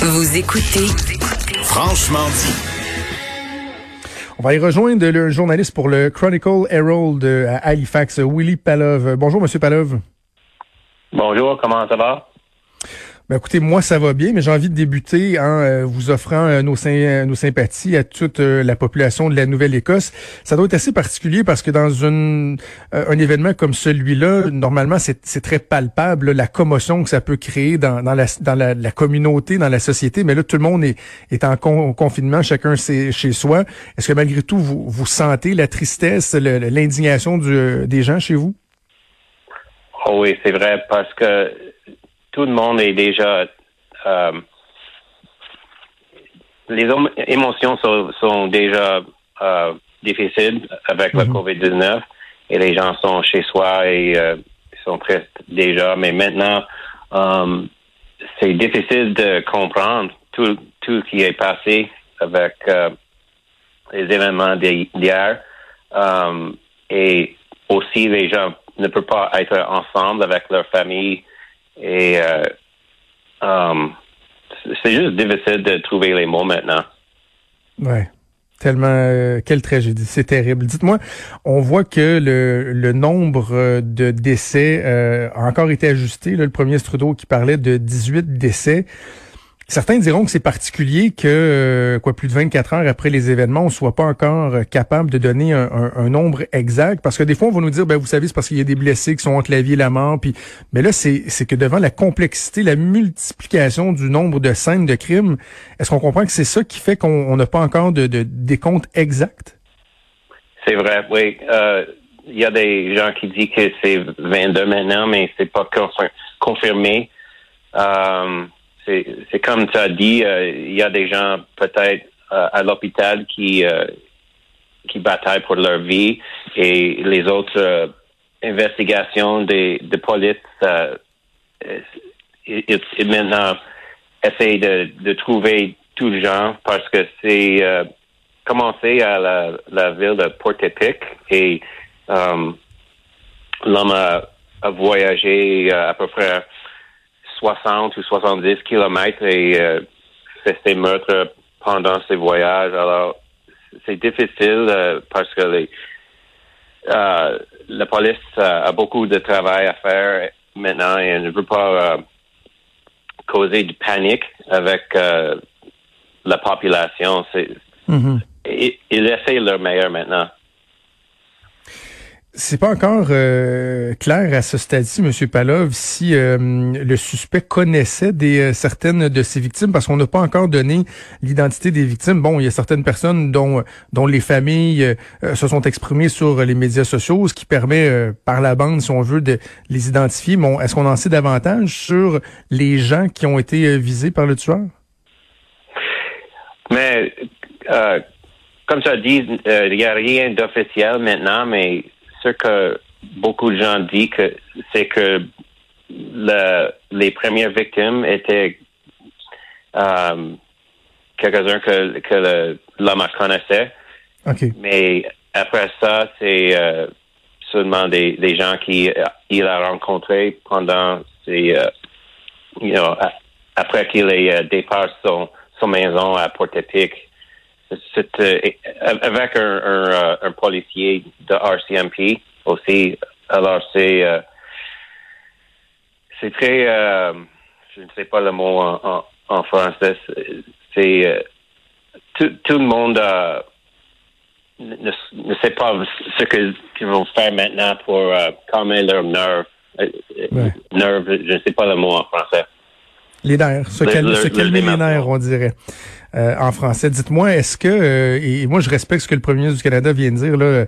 Vous écoutez Franchement dit. On va y rejoindre le journaliste pour le Chronicle Herald à Halifax, Willy Palov. Bonjour, Monsieur Palov. Bonjour, comment ça va? Ben écoutez, moi ça va bien, mais j'ai envie de débuter en euh, vous offrant euh, nos, euh, nos sympathies à toute la population de la Nouvelle-Écosse. Ça doit être assez particulier parce que dans une, un événement comme celui-là, normalement c'est très palpable la commotion que ça peut créer dans, la, communauté, dans la société. Mais là, tout le monde est, est en confinement, chacun chez soi. Est-ce que malgré tout, vous, vous sentez la tristesse, l'indignation des gens chez vous? Oh oui, c'est vrai, parce que tout le monde est déjà euh, les émotions sont, déjà euh, difficiles avec le mhm. COVID-19 et les gens sont chez soi et euh, sont tristes déjà. Mais maintenant, c'est difficile de comprendre tout, tout ce qui est passé avec les événements d'hier. et aussi, les gens ne peuvent pas être ensemble avec leur famille et euh, um, c'est juste difficile de trouver les mots maintenant. Ouais. Tellement, euh, quelle tragédie, c'est terrible. Dites-moi, on voit que le, le nombre de décès euh, a encore été ajusté. le premier Trudeau qui parlait de 18 décès. Certains diront que c'est particulier que, euh, quoi, plus de 24 heures après les événements, on soit pas encore euh, capable de donner un, nombre exact, parce que des fois, on va nous dire, ben, vous savez, c'est parce qu'il y a des blessés qui sont entre la vie et la mort, puis, mais là, c'est, c'est que devant la complexité, la multiplication du nombre de scènes de crimes, est-ce qu'on comprend que c'est ça qui fait qu'on n'a pas encore de, de décompte exact? C'est vrai, oui. Euh, il y a des gens qui disent que c'est 22 maintenant, mais c'est pas confirmé. C'est comme tu as dit, euh, il y a des gens peut-être euh, à l'hôpital qui euh, qui bataillent pour leur vie et les autres investigations des de et, maintenant essayent de, de trouver tout le gens parce que c'est commencé à la, ville de Port-Épic et l'homme a, voyagé à peu près 60 ou 70 kilomètres et euh, fait ses meurtres pendant ses voyages. Alors, c'est difficile euh, parce que les, euh, la police a beaucoup de travail à faire maintenant et ne veut pas causer de panique avec la population. C'est, mm-hmm. ils essaient leur meilleur maintenant. C'est pas encore euh, clair à ce stade-ci, M. Palov, si euh, le suspect connaissait des euh, certaines de ses victimes, parce qu'on n'a pas encore donné l'identité des victimes. Bon, il y a certaines personnes dont dont les familles se sont exprimées sur les médias sociaux, ce qui permet par la bande, si on veut, de les identifier. Bon, est-ce qu'on en sait davantage sur les gens qui ont été visés par le tueur? Mais comme as dit, il n'y a rien d'officiel maintenant, mais ce que beaucoup de gens disent, que c'est que les premières victimes étaient euh, quelques-uns que, que l'homme connaissait. Mais après ça, c'est euh, seulement des, des gens qu'il a rencontrés pendant ses, euh, you know, après qu'il ait dépassé son, son maison à Port-Épic c'est euh, avec un, un, euh, un, policier de RCMP aussi. Alors c'est euh, c'est très je ne sais pas le mot en, en, français. C'est tout, tout, le monde ne, ne, sait pas ce qu'ils vont faire maintenant pour calmer leurs nerfs. Nerfs, je ne sais pas le mot en français. Les nerfs, se, calmer les nerfs, on dirait. Euh, en français. Dites-moi, est-ce que, euh, et moi je respecte ce que le premier ministre du Canada vient de dire, là, euh,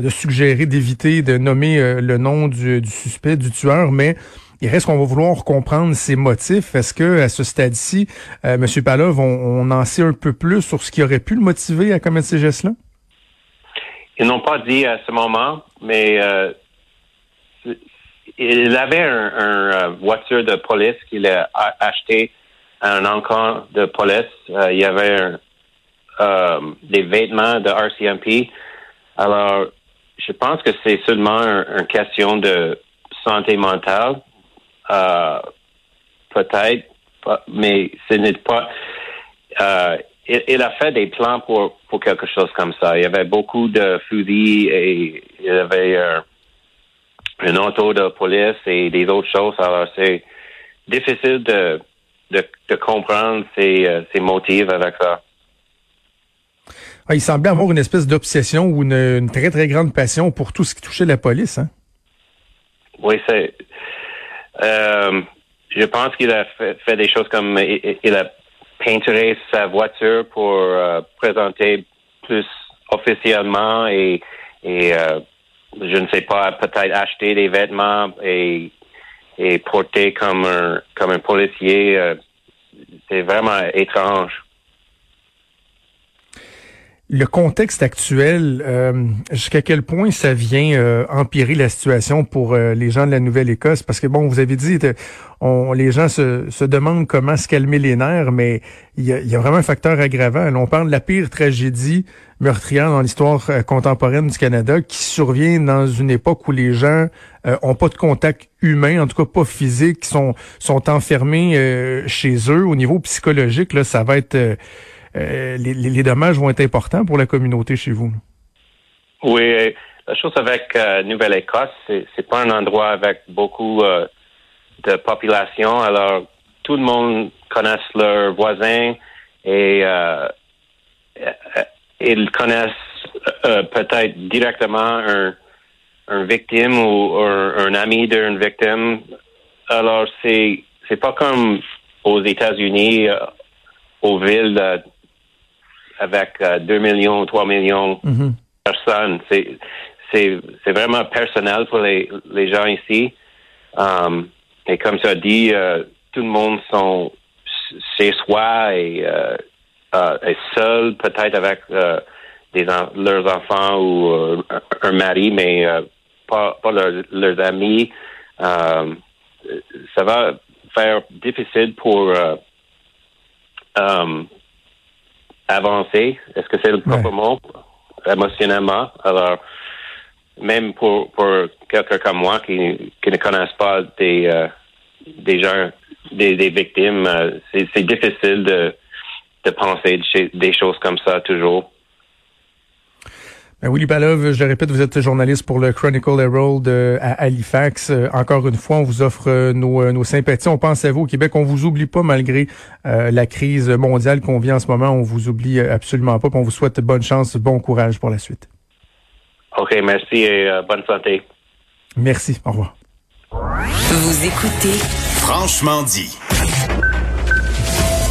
de suggérer d'éviter de nommer le nom du, suspect, du tueur, mais il reste qu'on va vouloir comprendre ses motifs. Est-ce que à ce stade-ci, M. Palov, on, en sait un peu plus sur ce qui aurait pu le motiver à commettre ces gestes-là? Ils n'ont pas dit à ce moment, mais il avait un, voiture de police qu'il a acheté un encamp de police. Euh, il y avait euh, des vêtements de RCMP. Alors, je pense que c'est seulement une question de santé mentale, euh, peut-être, mais ce n'est pas. Euh, il, a fait des plans pour pour quelque chose comme ça. Il y avait beaucoup de fusils et il y avait euh, un auto de police et des autres choses. Alors c'est difficile de, de, comprendre ses, euh, ses motifs avec ça. Ah, il semblait avoir une espèce d'obsession ou une, très, très grande passion pour tout ce qui touchait la police. Hein? Oui, c'est. Euh, je pense qu'il a fait, des choses comme il, a peinturé sa voiture pour euh, présenter plus officiellement et, et euh, je ne sais pas, peut-être acheter des vêtements et, et porter comme un comme un policier. c'est vraiment étrange le contexte actuel, euh, jusqu'à quel point ça vient euh, empirer la situation pour euh, les gens de la Nouvelle-Écosse? Parce que bon, vous avez dit, on, les gens se, se demandent comment se calmer les nerfs, mais il y a, vraiment un facteur aggravant. on parle de la pire tragédie meurtrière dans l'histoire contemporaine du Canada qui survient dans une époque où les gens ont pas de contact humain, en tout cas pas physique, sont, sont enfermés chez eux. Au niveau psychologique, là, ça va être euh, les, dommages vont être importants pour la communauté chez vous. Oui, la chose avec euh, Nouvelle-Écosse, c'est, c'est pas un endroit avec beaucoup euh, de population. Alors, tout le monde connaît leurs voisins et ils connaissent peut-être directement un, victime ou un, ami d'une victime. Alors, c'est c'est pas comme aux États-Unis, aux villes avec 2 euh, millions, 3 millions de mhm. personnes. C'est, vraiment personnel pour les, les gens ici. Um, et comme as dit, euh, tout le monde sont chez soi et, euh, euh seul, peut-être avec des leurs enfants ou un mari, mais pas, pas leurs amis. Um, ça va faire difficile pour um, avancer? Est-ce que c'est le propre mot? Émotionnellement? Alors, même pour, pour quelqu'un comme moi qui, qui ne connaissent pas des, euh, des gens, des, des victimes, euh, c'est difficile de, de penser des choses comme ça toujours. Ben Willy Balov, je le répète, vous êtes journaliste pour le Chronicle Herald euh, à Halifax. Euh, encore une fois, on vous offre euh, nos, nos, sympathies. On pense à vous au Québec. On vous oublie pas malgré la crise mondiale qu'on vit en ce moment. On vous oublie absolument pas. On vous souhaite bonne chance, bon courage pour la suite. OK, merci et bonne santé. Merci. Au revoir. Vous écoutez Franchement dit.